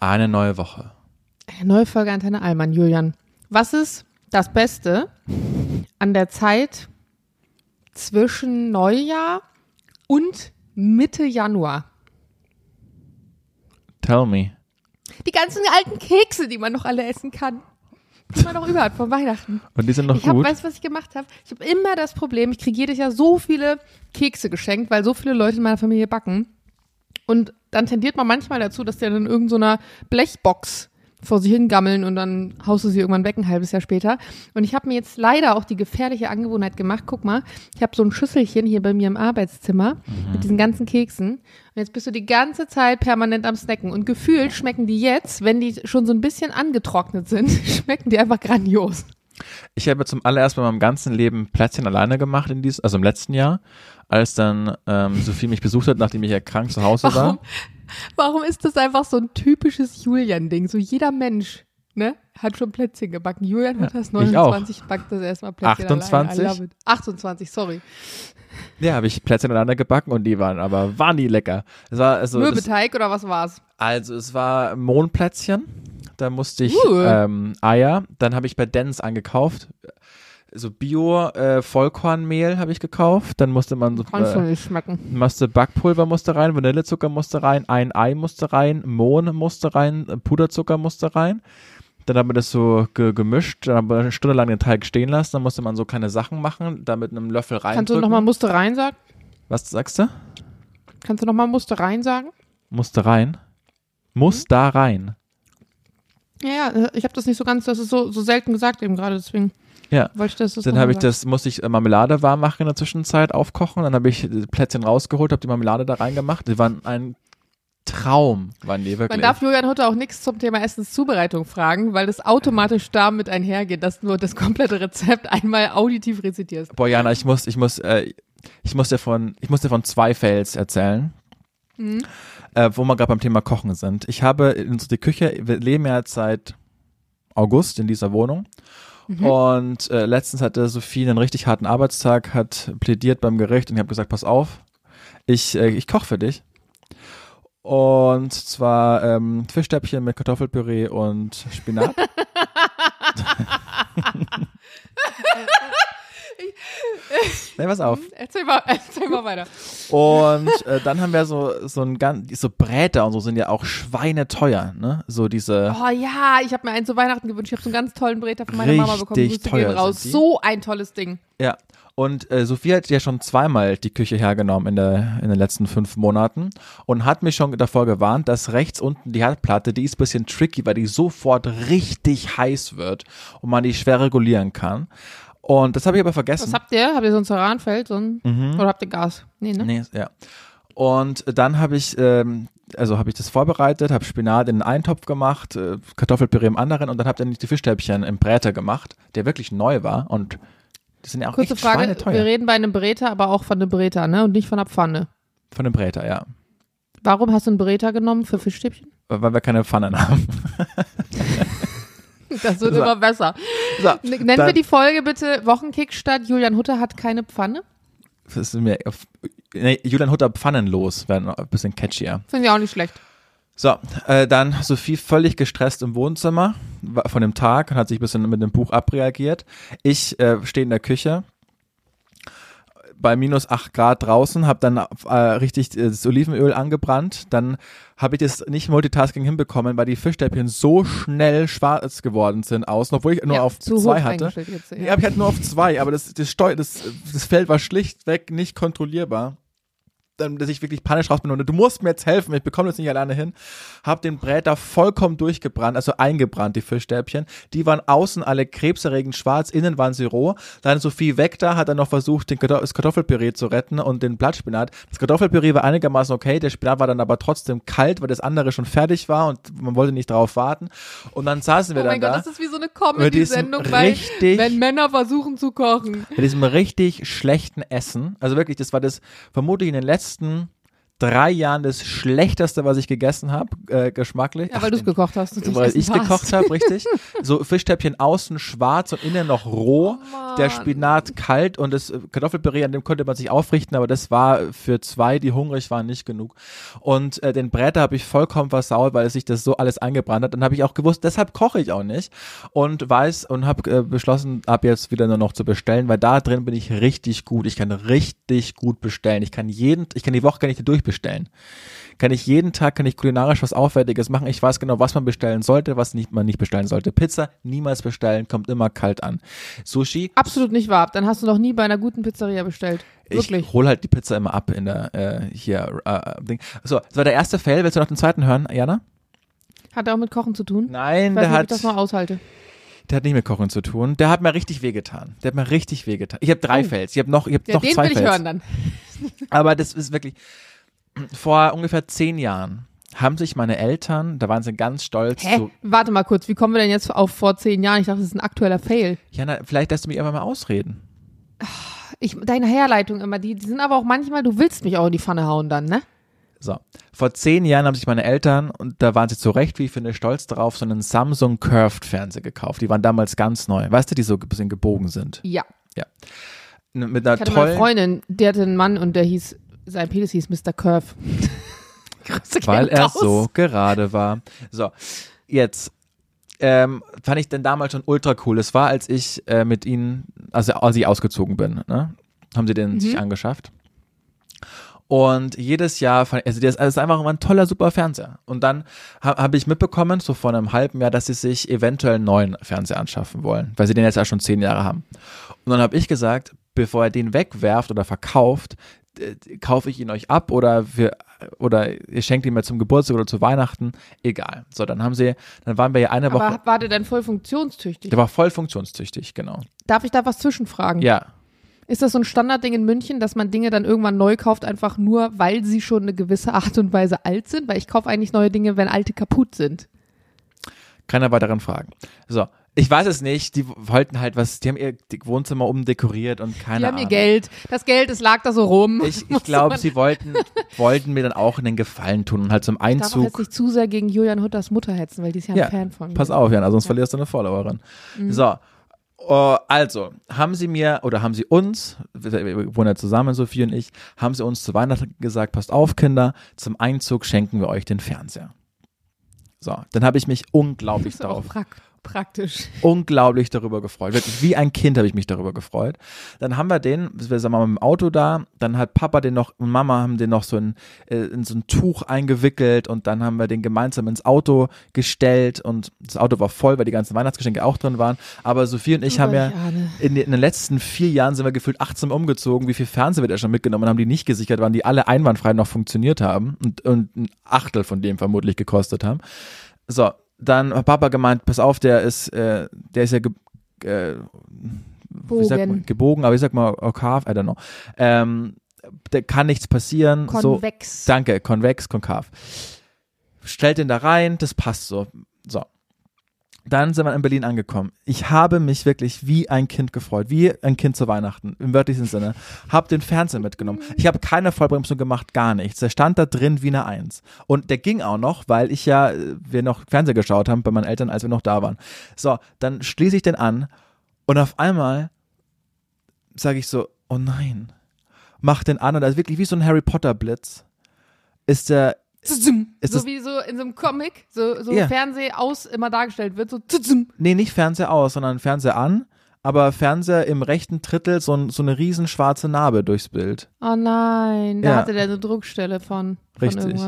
Eine neue Woche. Eine neue Folge Antenne Allmann, Julian. Was ist das Beste an der Zeit zwischen Neujahr und Mitte Januar? Tell me. Die ganzen alten Kekse, die man noch alle essen kann. Die man noch über hat von Weihnachten. Und die sind noch Ich habe, gut. weißt du, was ich gemacht habe? Ich habe immer das Problem, ich kriege jedes Jahr so viele Kekse geschenkt, weil so viele Leute in meiner Familie backen. Und dann tendiert man manchmal dazu, dass der in irgendeiner Blechbox vor sich hingammeln und dann haust du sie irgendwann weg ein halbes Jahr später. Und ich habe mir jetzt leider auch die gefährliche Angewohnheit gemacht. Guck mal, ich habe so ein Schüsselchen hier bei mir im Arbeitszimmer mit diesen ganzen Keksen. Und jetzt bist du die ganze Zeit permanent am Snacken. Und gefühlt schmecken die jetzt, wenn die schon so ein bisschen angetrocknet sind, schmecken die einfach grandios. Ich habe zum allerersten Mal in meinem ganzen Leben Plätzchen alleine gemacht in dies, also im letzten Jahr, als dann ähm, Sophie mich besucht hat, nachdem ich ja krank zu Hause Warum, war. warum ist das einfach so ein typisches Julian-Ding? So jeder Mensch, ne, hat schon Plätzchen gebacken. Julian hat das ich auch. 29, backt das erstmal Plätzchen 28? alleine. I love it. 28, sorry. Ja, habe ich Plätzchen alleine gebacken und die waren aber waren die lecker. Es war also das, Mürbeteig oder was war's? also es war Mohnplätzchen. Da musste ich Uh. ähm, Eier. Dann habe ich bei Dens angekauft. So Bio äh, Vollkornmehl habe ich gekauft. Dann musste man so Kannst du äh, nicht schmecken. musste Backpulver musste rein, Vanillezucker musste rein, ein Ei musste rein, Mohn musste rein, Puderzucker musste rein. Dann haben wir das so ge gemischt, dann haben wir eine Stunde lang den Teig stehen lassen, dann musste man so kleine Sachen machen, da mit einem Löffel rein. Kannst du nochmal Muster rein sagen? Was sagst du? Kannst du nochmal Muster rein sagen? Musste rein. Muss da rein. Ja, ja, ich habe das nicht so ganz, das ist so, so selten gesagt eben gerade, deswegen Ja. wollte ich das. das Dann habe ich das, musste ich äh, Marmelade warm machen in der Zwischenzeit, aufkochen. Dann habe ich die Plätzchen rausgeholt, habe die Marmelade da reingemacht. Die waren ein Traum, waren die wirklich. Man darf Julian heute auch nichts zum Thema Essenszubereitung fragen, weil das automatisch damit einhergeht, dass du das komplette Rezept einmal auditiv rezitierst. Boah, Jana, ich muss, ich muss, äh, ich muss dir von, ich muss dir von zwei Fails erzählen, Mhm. äh, wo wir gerade beim Thema Kochen sind. Ich habe in unsere Küche, wir leben ja seit August in dieser Wohnung. Mhm. Und äh, letztens hatte Sophie einen richtig harten Arbeitstag, hat plädiert beim Gericht und ich habe gesagt, pass auf, ich, äh, ich koche für dich. Und zwar ähm, Fischstäbchen mit Kartoffelpüree und Spinat. nee, pass auf. Erzähl mal, erzähl mal weiter. Und äh, dann haben wir so so ein ganz so Bräter und so sind ja auch schweineteuer, ne? So diese Oh ja, ich habe mir einen zu Weihnachten gewünscht. Ich habe so einen ganz tollen Bräter von meiner Mama bekommen. Richtig teuer raus. So ein tolles Ding. ja. Und äh, Sophie hat ja schon zweimal die Küche hergenommen in der in den letzten fünf Monaten und hat mich schon davor gewarnt, dass rechts unten die Herdplatte, die ist ein bisschen tricky, weil die sofort richtig heiß wird und man die schwer regulieren kann. Und das habe ich aber vergessen. Was habt ihr? Habt ihr so ein Ceranfeld? So ein, Mhm. Oder habt ihr Gas? Nee, ne? Nee, ja. Und dann habe ich, ähm, also habe ich das vorbereitet, habe Spinat in einen Eintopf gemacht, äh, Kartoffelpüree im anderen und dann habe ich die Fischstäbchen im Bräter gemacht, der wirklich neu war und die sind ja auch Kurze echt Frage. Wir reden bei einem Bräter, aber auch von einem Bräter, ne? Und nicht von einer Pfanne. Von dem Bräter, ja. Warum hast du einen Bräter genommen für Fischstäbchen? Weil wir keine Pfannen haben. Das wird So. immer besser. So, Nennen wir die Folge bitte Wochenkick statt Julian Hutter hat keine Pfanne? das ist mir nee, Julian Hutter pfannenlos, wäre ein bisschen catchier. Finde ich auch nicht schlecht. So, äh, dann Sophie völlig gestresst im Wohnzimmer von dem Tag und hat sich ein bisschen mit dem Buch abreagiert. Ich äh, stehe in der Küche bei minus 8 Grad draußen, habe dann äh, richtig äh, das Olivenöl angebrannt. Dann habe ich das nicht Multitasking hinbekommen, weil die Fischstäbchen so schnell schwarz geworden sind außen, obwohl ich nur ja, auf zwei hatte. Jetzt, Nee, aber ich hatte nur auf zwei, aber das, das, Steu das, das Feld war schlichtweg nicht kontrollierbar. Dann, dass ich wirklich panisch raus bin und du musst mir jetzt helfen, ich bekomme das nicht alleine hin. Hab den Bräter vollkommen durchgebrannt, also eingebrannt, die Fischstäbchen. Die waren außen alle krebserregend schwarz, innen waren sie roh. Dann Sophie weg da, hat dann noch versucht, den das Kartoffelpüree zu retten und den Blattspinat. Das Kartoffelpüree war einigermaßen okay, der Spinat war dann aber trotzdem kalt, weil das andere schon fertig war und man wollte nicht darauf warten. Und dann saßen wir Oh mein dann Gott, da. das ist wie so eine Comedy-Sendung, weil wenn Männer versuchen zu kochen. mit diesem richtig schlechten Essen. Also wirklich, das war das vermutlich in den letzten letzten drei Jahren das schlechteste, was ich gegessen habe, äh, geschmacklich. Ja, weil du es gekocht hast. und nicht weil ich gekocht habe, richtig. So Fischstäbchen außen schwarz und innen noch roh. Oh der. Spinat kalt und das Kartoffelpüree, an dem konnte man sich aufrichten, aber das war für zwei, die hungrig waren, nicht genug. Und äh, den Bräter habe ich vollkommen versaut, weil sich das so alles eingebrannt hat. Dann habe ich auch gewusst, deshalb koche ich auch nicht und weiß und habe äh, beschlossen, ab jetzt wieder nur noch zu bestellen, weil da drin bin ich richtig gut. Ich kann richtig gut bestellen. Ich kann jeden, ich kann die Woche kann ich die durchbestellen kann ich jeden Tag, kann ich kulinarisch was Aufwendiges machen. Ich weiß genau, was man bestellen sollte, was nicht, man nicht bestellen sollte. Pizza niemals bestellen, kommt immer kalt an. Sushi, Absolut nicht wahr. Dann hast du noch nie bei einer guten Pizzeria bestellt. Wirklich. ich hol halt die Pizza immer ab in der, äh, hier, äh, Ding. So, das war der erste Fail. Willst du noch den zweiten hören, Jana? Hat er auch mit Kochen zu tun? Nein, ich weiß der nicht, ob ich hat, das noch aushalte. der hat nicht mit Kochen zu tun. Der hat mir richtig wehgetan. Der hat mir richtig wehgetan. Ich habe drei Oh. Fails. Ich habe noch, ich habe Ja, noch den zwei will ich Fails. hören dann. Aber das ist wirklich, vor ungefähr zehn Jahren haben sich meine Eltern, da waren sie ganz stolz, Hä? so, Warte mal kurz, wie kommen wir denn jetzt auf vor zehn Jahren? Ich dachte, das ist ein aktueller Fail. Jana, vielleicht lässt du mich einfach mal ausreden. Ich, deine Herleitung immer, die, die sind aber auch manchmal, du willst mich auch in die Pfanne hauen dann, ne? So. Vor zehn Jahren haben sich meine Eltern, und da waren sie zu Recht, wie ich finde, stolz darauf, so einen Samsung Curved Fernseher gekauft. Die waren damals ganz neu. Weißt du, die so ein bisschen gebogen sind. Ja. N- Mit einer Ich hatte mal eine tollen, Freundin, der hatte einen Mann und der hieß, sein Penis hieß Mr. Curve. Weil er so gerade war. So. Jetzt. Ähm, fand ich denn damals schon ultra cool. Es war, als ich äh, mit ihnen, also als ich ausgezogen bin, ne? Haben sie den Mhm. sich angeschafft. Und jedes Jahr, fand, also das ist einfach immer ein toller, super Fernseher. Und dann ha, habe ich mitbekommen, so vor einem halben Jahr, dass sie sich eventuell einen neuen Fernseher anschaffen wollen, weil sie den jetzt ja schon zehn Jahre haben. Und dann habe ich gesagt, bevor er den wegwerft oder verkauft, äh, kaufe ich ihn euch ab oder wir oder ihr schenkt ihn mir zum Geburtstag oder zu Weihnachten, egal. So, dann haben sie, dann waren wir ja eine Woche, Aber war der denn voll funktionstüchtig? der war voll funktionstüchtig, genau. Darf ich da was zwischenfragen? Ja, Ist das so ein Standardding in München, dass man Dinge dann irgendwann neu kauft, einfach nur, weil sie schon eine gewisse Art und Weise alt sind? Weil ich kaufe eigentlich neue Dinge, wenn alte kaputt sind. keine weiteren Fragen. So, ich weiß es nicht, die wollten halt was, die haben ihr Wohnzimmer umdekoriert und keine Die haben Ahnung. ihr Geld. Das Geld, es lag da so rum. Ich, ich glaube, sie wollten, wollten mir dann auch einen Gefallen tun und halt zum Ich darf jetzt Einzug. nicht zu sehr gegen Julian Hutters Mutter hetzen, weil die ist ja ein Ja, Fan von mir. Pass auf, Jan, also sonst Ja. verlierst du eine Followerin. Mhm. So. äh, also, haben sie mir oder haben sie uns, wir wohnen ja zusammen, Sophie und ich, haben sie uns zu Weihnachten gesagt, passt auf, Kinder, zum Einzug schenken wir euch den Fernseher. So, dann habe ich mich unglaublich darauf praktisch. unglaublich darüber gefreut. Wirklich, wie ein Kind habe ich mich darüber gefreut. Dann haben wir den, wir sind mal mit dem Auto da, dann hat Papa den noch und Mama haben den noch so in, äh, in so ein Tuch eingewickelt und dann haben wir den gemeinsam ins Auto gestellt und das Auto war voll, weil die ganzen Weihnachtsgeschenke auch drin waren. Aber Sophie und ich haben ja in, den- in den letzten vier Jahren sind wir gefühlt 18 umgezogen. Wie viel Fernseher wir da schon mitgenommen haben, die nicht gesichert waren, die alle einwandfrei noch funktioniert haben und, und ein Achtel von dem vermutlich gekostet haben. So, dann hat Papa gemeint, pass auf, der ist, äh, der ist ja ge äh, man, Bogen. gebogen, aber ich sag mal Okav, I don't know. Ähm, da kann nichts passieren. so, Konvex. Danke, konvex, konkav. Stellt den da rein, das passt so. So. Dann sind wir in Berlin angekommen. Ich habe mich wirklich wie ein Kind gefreut, wie ein Kind zu Weihnachten, im wörtlichen Sinne. Hab den Fernseher mitgenommen. Ich habe keine Vollbremsung gemacht, gar nichts. Der stand da drin wie eine Eins. Und der ging auch noch, weil ich ja, äh, wir noch Fernseher geschaut haben bei meinen Eltern, als wir noch da waren. So, dann schließe ich den an und auf einmal sage ich so, oh nein, mach den an und da ist wirklich wie so ein Harry Potter Blitz. Ist der, so wie so in so einem Comic, so, so Ja. Fernseh aus immer dargestellt wird, so nee, nicht Fernseher aus, sondern Fernseher an, aber Fernseher im rechten Drittel so, so eine riesen schwarze Narbe durchs Bild. Oh nein, da Ja. hatte der eine Druckstelle von Richtig.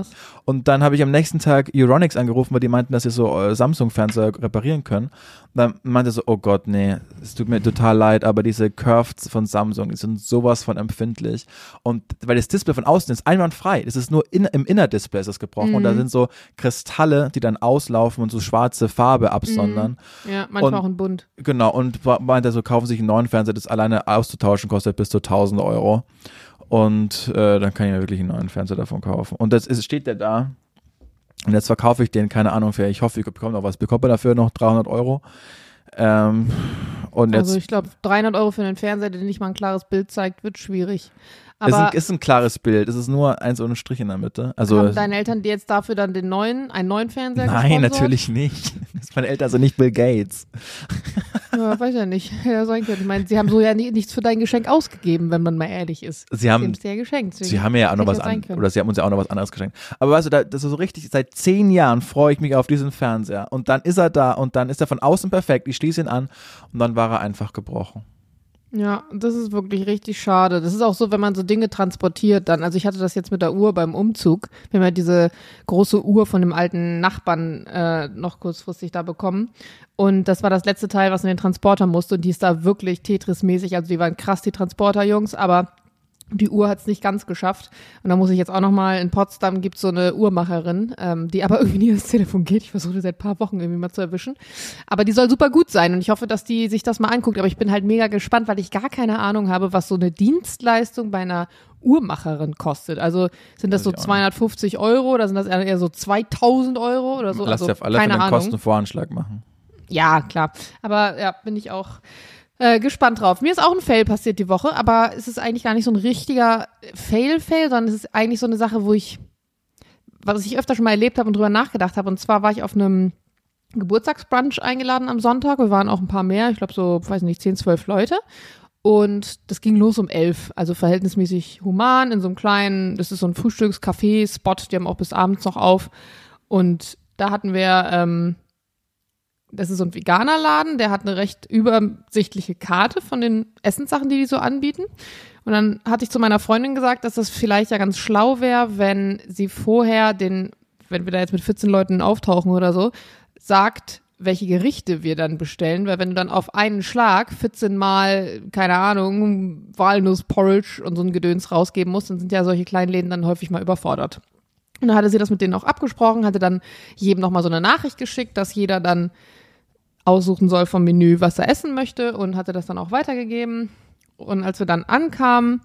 Und dann habe ich am nächsten Tag Euronics angerufen, weil die meinten, dass sie so äh, Samsung-Fernseher reparieren können. Und dann meinte er so, oh Gott, nee, es tut mir total leid, aber diese Curves von Samsung, die sind sowas von empfindlich. Und weil das Display von außen ist einwandfrei, es ist nur in, im Innerdisplay ist es gebrochen und da Mhm. sind so Kristalle, die dann auslaufen und so schwarze Farbe absondern. Ja, manchmal Und- auch ein Bund. Genau, und meinte so, kaufen sich einen neuen Fernseher, das alleine auszutauschen kostet bis zu 1000 Euro. Und äh, dann kann ich mir wirklich einen neuen Fernseher davon kaufen. Und das ist, steht der da. Und jetzt verkaufe ich den, keine Ahnung, für, ich hoffe, ich bekomme noch was. Bekomme dafür noch 300 Euro. Ähm, Und jetzt Also ich glaube, 300 Euro für einen Fernseher, der nicht mal ein klares Bild zeigt, wird schwierig. Ist, Aber ein, ist ein klares Bild. Es ist nur eins ohne Strich in der Mitte. Also haben deine Eltern dir jetzt dafür dann den neuen, einen neuen Fernseher nein, gesponsert? natürlich nicht. Das meine Eltern sind nicht Bill Gates. Ja, weiß ja nicht. Ja, sein können. Ich meine, sie haben so ja ni- nichts für dein Geschenk ausgegeben, wenn man mal ehrlich ist. Sie haben es ja geschenkt. Sie haben ja auch noch was an, oder sie haben uns ja auch noch was anderes geschenkt. Aber weißt du, da, das ist so richtig, seit zehn Jahren freue ich mich auf diesen Fernseher. Und dann ist er da und dann ist er von außen perfekt. Ich schließe ihn an und dann war er einfach gebrochen. Ja, das ist wirklich richtig schade. Das ist auch so, wenn man so Dinge transportiert, dann, also ich hatte das jetzt mit der Uhr beim Umzug. Wir haben ja diese große Uhr von dem alten Nachbarn äh, noch kurzfristig da bekommen. Und das war das letzte Teil, was in den Transporter musste. Und die ist da wirklich Tetris-mäßig. Also die waren krass, die Transporter-Jungs, aber die Uhr hat es nicht ganz geschafft. Und da muss ich jetzt auch nochmal, in Potsdam gibt so eine Uhrmacherin, ähm, die aber irgendwie nie ans Telefon geht. Ich versuche seit paar Wochen irgendwie mal zu erwischen. Aber die soll super gut sein und ich hoffe, dass die sich das mal anguckt. Aber ich bin halt mega gespannt, weil ich gar keine Ahnung habe, was so eine Dienstleistung bei einer Uhrmacherin kostet. Also sind das so ich auch nicht. 250 Euro oder sind das eher so 2000 Euro oder so? Lass also, dir auf alle keine Fälle einen. Kostenvoranschlag machen. Ja, klar. Aber ja, bin ich auch äh, gespannt drauf. Mir ist auch ein Fail passiert die Woche, aber es ist eigentlich gar nicht so ein richtiger Fail-Fail, sondern es ist eigentlich so eine Sache, wo ich, was ich öfter schon mal erlebt habe und drüber nachgedacht habe. Und zwar war ich auf einem Geburtstagsbrunch eingeladen am Sonntag. Wir waren auch ein paar mehr, ich glaube so, weiß nicht, 10, 12 Leute. Und das ging los um elf, also verhältnismäßig human in so einem kleinen, das ist so ein Frühstückscafé-Spot, die haben auch bis abends noch auf. Und da hatten wir, ähm, das ist so ein veganer Laden, der hat eine recht übersichtliche Karte von den Essenssachen, die die so anbieten. Und dann hatte ich zu meiner Freundin gesagt, dass das vielleicht ja ganz schlau wäre, wenn sie vorher den, wenn wir da jetzt mit 14 Leuten auftauchen oder so, sagt, welche Gerichte wir dann bestellen, weil wenn du dann auf einen Schlag 14 Mal, keine Ahnung, Walnussporridge und so ein Gedöns rausgeben musst, dann sind ja solche kleinen Läden dann häufig mal überfordert. Und dann hatte sie das mit denen auch abgesprochen, hatte dann jedem nochmal so eine Nachricht geschickt, dass jeder dann aussuchen soll vom Menü, was er essen möchte und hatte das dann auch weitergegeben. Und als wir dann ankamen,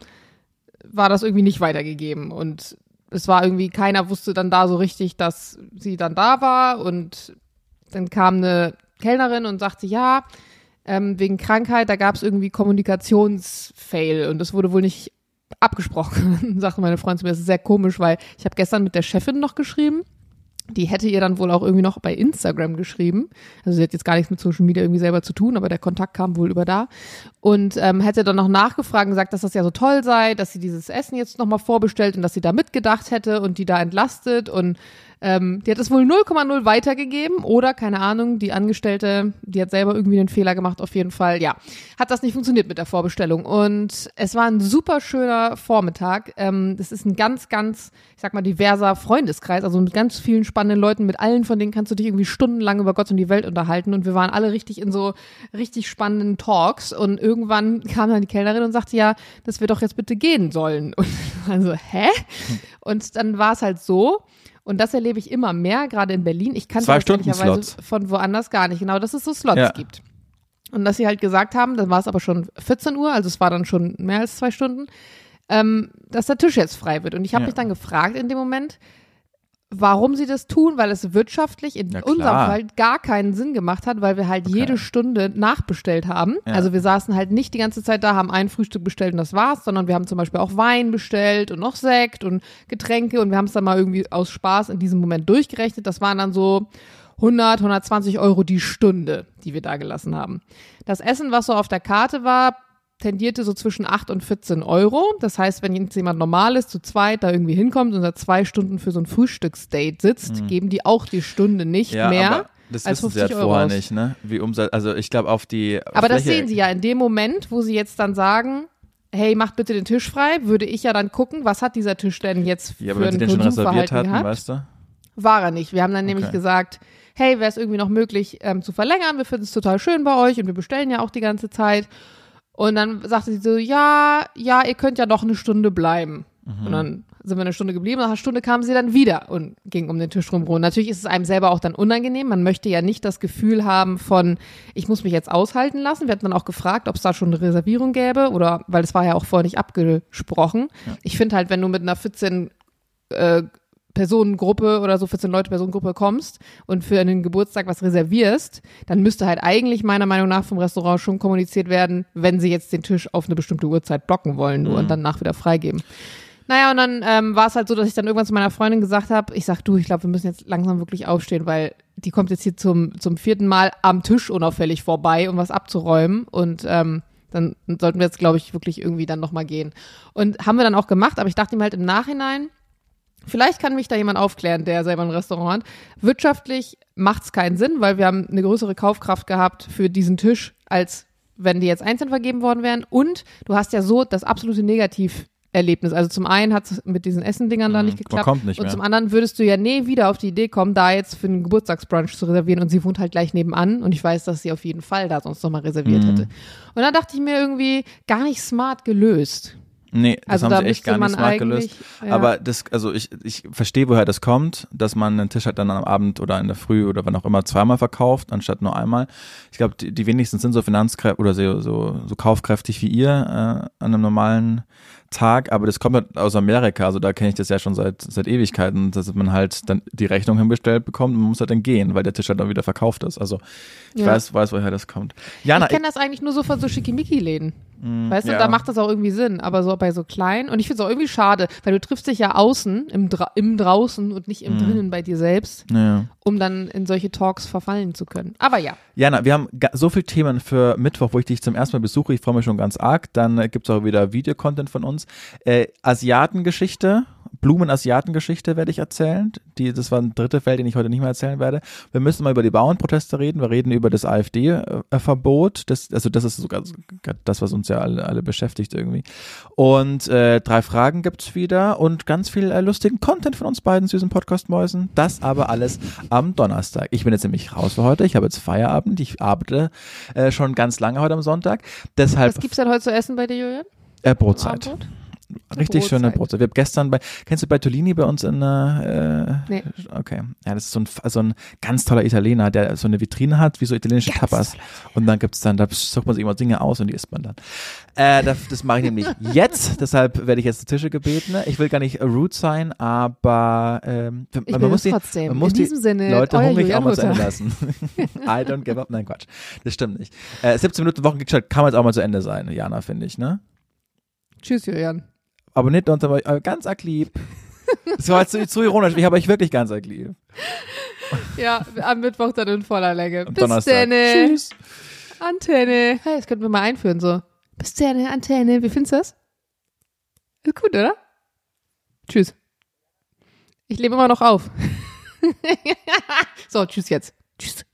war das irgendwie nicht weitergegeben und es war irgendwie, keiner wusste dann da so richtig, dass sie dann da war und dann kam eine Kellnerin und sagte, ja, ähm, wegen Krankheit, da gab es irgendwie Kommunikationsfail und das wurde wohl nicht abgesprochen, sagte meine Freundin zu mir. Das ist sehr komisch, weil ich habe gestern mit der Chefin noch geschrieben. Die hätte ihr dann wohl auch irgendwie noch bei Instagram geschrieben. Also sie hat jetzt gar nichts mit Social Media irgendwie selber zu tun, aber der Kontakt kam wohl über da. Und ähm, hätte dann noch nachgefragt und gesagt, dass das ja so toll sei, dass sie dieses Essen jetzt nochmal vorbestellt und dass sie da mitgedacht hätte und die da entlastet. Und ähm, die hat es wohl 0,0 weitergegeben oder, keine Ahnung, die Angestellte, die hat selber irgendwie einen Fehler gemacht, auf jeden Fall. Ja, hat das nicht funktioniert mit der Vorbestellung. Und es war ein super schöner Vormittag. Ähm, das ist ein ganz, ganz, ich sag mal, diverser Freundeskreis, also mit ganz vielen spannenden Leuten. Mit allen von denen kannst du dich irgendwie stundenlang über Gott und die Welt unterhalten. Und wir waren alle richtig in so richtig spannenden Talks. Und irgendwann kam dann die Kellnerin und sagte, ja, dass wir doch jetzt bitte gehen sollen. Und also, hä? Und dann war es halt so, und das erlebe ich immer mehr, gerade in Berlin. Ich kann Slots. von woanders gar nicht. Genau, dass es so Slots Ja. gibt. Und dass sie halt gesagt haben, dann war es aber schon 14 Uhr, also es war dann schon mehr als zwei Stunden, ähm, dass der Tisch jetzt frei wird. Und ich habe Ja. mich dann gefragt in dem Moment, warum sie das tun, weil es wirtschaftlich in Ja, unserem Fall gar keinen Sinn gemacht hat, weil wir halt jede Stunde nachbestellt haben. Ja. Also wir saßen halt nicht die ganze Zeit da, haben ein Frühstück bestellt und das war's, sondern wir haben zum Beispiel auch Wein bestellt und noch Sekt und Getränke und wir haben es dann mal irgendwie aus Spaß in diesem Moment durchgerechnet. Das waren dann so 100, 120 Euro die Stunde, die wir da gelassen haben. Das Essen, was so auf der Karte war, tendierte so zwischen 8 und 14 Euro. Das heißt, wenn jetzt jemand normal ist, zu zweit da irgendwie hinkommt und da zwei Stunden für so ein Frühstücksdate sitzt, geben die auch die Stunde nicht Mhm. Ja, mehr. das als wissen sie halt 50 Euro vorher aus. nicht, ne? Wie Umsatz, also ich glaube auf die Aber das sehen sie ja in dem Moment, wo sie jetzt dann sagen, hey, macht bitte den Tisch frei, würde ich ja dann gucken, was hat dieser Tisch denn jetzt Ja, für aber ein sie den schon reserviert hatten, gehabt? weißt du? War er nicht. Wir haben dann nämlich Okay. gesagt, hey, wäre es irgendwie noch möglich ähm, zu verlängern? Wir finden es total schön bei euch und wir bestellen ja auch die ganze Zeit. Und dann sagte sie so, ja, ja, ihr könnt ja noch eine Stunde bleiben. Mhm. Und dann sind wir eine Stunde geblieben. Nach einer Stunde kam sie dann wieder und ging um den Tisch rum. Und natürlich ist es einem selber auch dann unangenehm. Man möchte ja nicht das Gefühl haben von, ich muss mich jetzt aushalten lassen. Wir hatten dann auch gefragt, ob es da schon eine Reservierung gäbe oder, weil es war ja auch vorher nicht abgesprochen. Ich finde halt, wenn du mit einer 14 äh, Personengruppe oder so 14 Leute Personengruppe kommst und für einen Geburtstag was reservierst, dann müsste halt eigentlich meiner Meinung nach vom Restaurant schon kommuniziert werden, wenn sie jetzt den Tisch auf eine bestimmte Uhrzeit blocken wollen nur Mhm. und danach wieder freigeben. Naja, und dann ähm, war es halt so, dass ich dann irgendwann zu meiner Freundin gesagt habe, ich sag, du, ich glaube, wir müssen jetzt langsam wirklich aufstehen, weil die kommt jetzt hier zum, zum vierten Mal am Tisch unauffällig vorbei, um was abzuräumen. Und ähm, dann sollten wir jetzt, glaube ich, wirklich irgendwie dann nochmal gehen. Und haben wir dann auch gemacht, aber ich dachte mir halt im Nachhinein, Vielleicht kann mich da jemand aufklären, der selber ein Restaurant hat. Wirtschaftlich macht es keinen Sinn, weil wir haben eine größere Kaufkraft gehabt für diesen Tisch, als wenn die jetzt einzeln vergeben worden wären. Und du hast ja so das absolute Negativerlebnis. Also zum einen hat es mit diesen Essendingern da nicht Mhm, geklappt. kommt nicht und mehr. zum anderen würdest du ja nie wieder auf die Idee kommen, da jetzt für einen Geburtstagsbrunch zu reservieren. Und sie wohnt halt gleich nebenan. Und ich weiß, dass sie auf jeden Fall da sonst nochmal reserviert Mhm. hätte. Und dann dachte ich mir irgendwie, gar nicht smart gelöst. Nee, das Also haben da sie echt gar nicht smart gelöst. ja. Aber das, also ich, ich verstehe, woher das kommt, dass man einen Tisch halt dann am Abend oder in der Früh oder wann auch immer zweimal verkauft, anstatt nur einmal. Ich glaube, die, die wenigsten sind so finanzkräftig oder so, so, so kaufkräftig wie ihr äh, an einem normalen Tag, aber das kommt halt aus Amerika, also da kenne ich das ja schon seit, seit Ewigkeiten, dass man halt dann die Rechnung hinbestellt bekommt und man muss halt dann gehen, weil der Tisch halt dann wieder verkauft ist. Also ich Ja. weiß, weiß, woher das kommt. Jana, ich kenne das eigentlich nur so von so Schickimicki-Läden. Weißt du, ja. da macht das auch irgendwie Sinn, aber so bei so kleinen. Und ich finde es auch irgendwie schade, weil du triffst dich ja außen, im, Dra im Draußen und nicht Mhm. im Drinnen bei dir selbst, ja. um dann in solche Talks verfallen zu können. Aber ja, Jana, wir haben so viele Themen für Mittwoch, wo ich dich zum ersten Mal besuche. Ich freue mich schon ganz arg. Dann äh, gibt's auch wieder Videocontent von uns. Äh, Asiatengeschichte, Blumen-Asiatengeschichte werde ich erzählen. Die, das war ein dritter Feld, den ich heute nicht mehr erzählen werde. Wir müssen mal über die Bauernproteste reden. Wir reden über das AfD-Verbot. Das, also das ist sogar das, was uns ja alle, alle beschäftigt irgendwie. Und äh, drei Fragen gibt's wieder und ganz viel äh, lustigen Content von uns beiden süßen Podcast-Mäusen. Das aber alles am Donnerstag. Ich bin jetzt nämlich raus für heute. Ich habe jetzt Feierabend. Ich arbeite äh, schon ganz lange heute am Sonntag. Deshalb was gibt's denn heute zu essen bei dir, Julian? äh, Brotzeit. Abendbrot? Richtig schöne Brotzeit. Brotzeit. Wir haben gestern bei, kennst du Bertolini bei uns in der, äh, Nee. okay. Ja, das ist so ein, so ein ganz toller Italiener, der so eine Vitrine hat, wie so italienische Ganz Tapas. Und dann gibt's dann, da sucht man sich immer Dinge aus und die isst man dann. Äh, das, das mache ich nämlich jetzt, deshalb werde ich jetzt zu Tische gebeten. Ich will gar nicht rude sein, aber ähm, Ich man muss es die, trotzdem. man muss In die diesem Sinne, Leute hungrig auch mal zu Ende lassen. I don't give up. Nein, Quatsch. Das stimmt nicht. Äh, 17 Minuten Wochenkickstart kann man jetzt auch mal zu Ende sein, Jana, finde ich, ne? Tschüss, Julian. Aber nicht unter aber ganz arg lieb. Das war jetzt zu, zu ironisch. Ich habe euch wirklich ganz arg lieb. Ja, am Mittwoch dann in voller Länge. Bis Donnerstag. dann. Tschüss. Antenne. Hey, das könnten wir mal einführen so. Bis dann, Antenne. Wie findest du das? Ist gut, oder? Tschüss. Ich lebe immer noch auf. so, tschüss jetzt. Tschüss.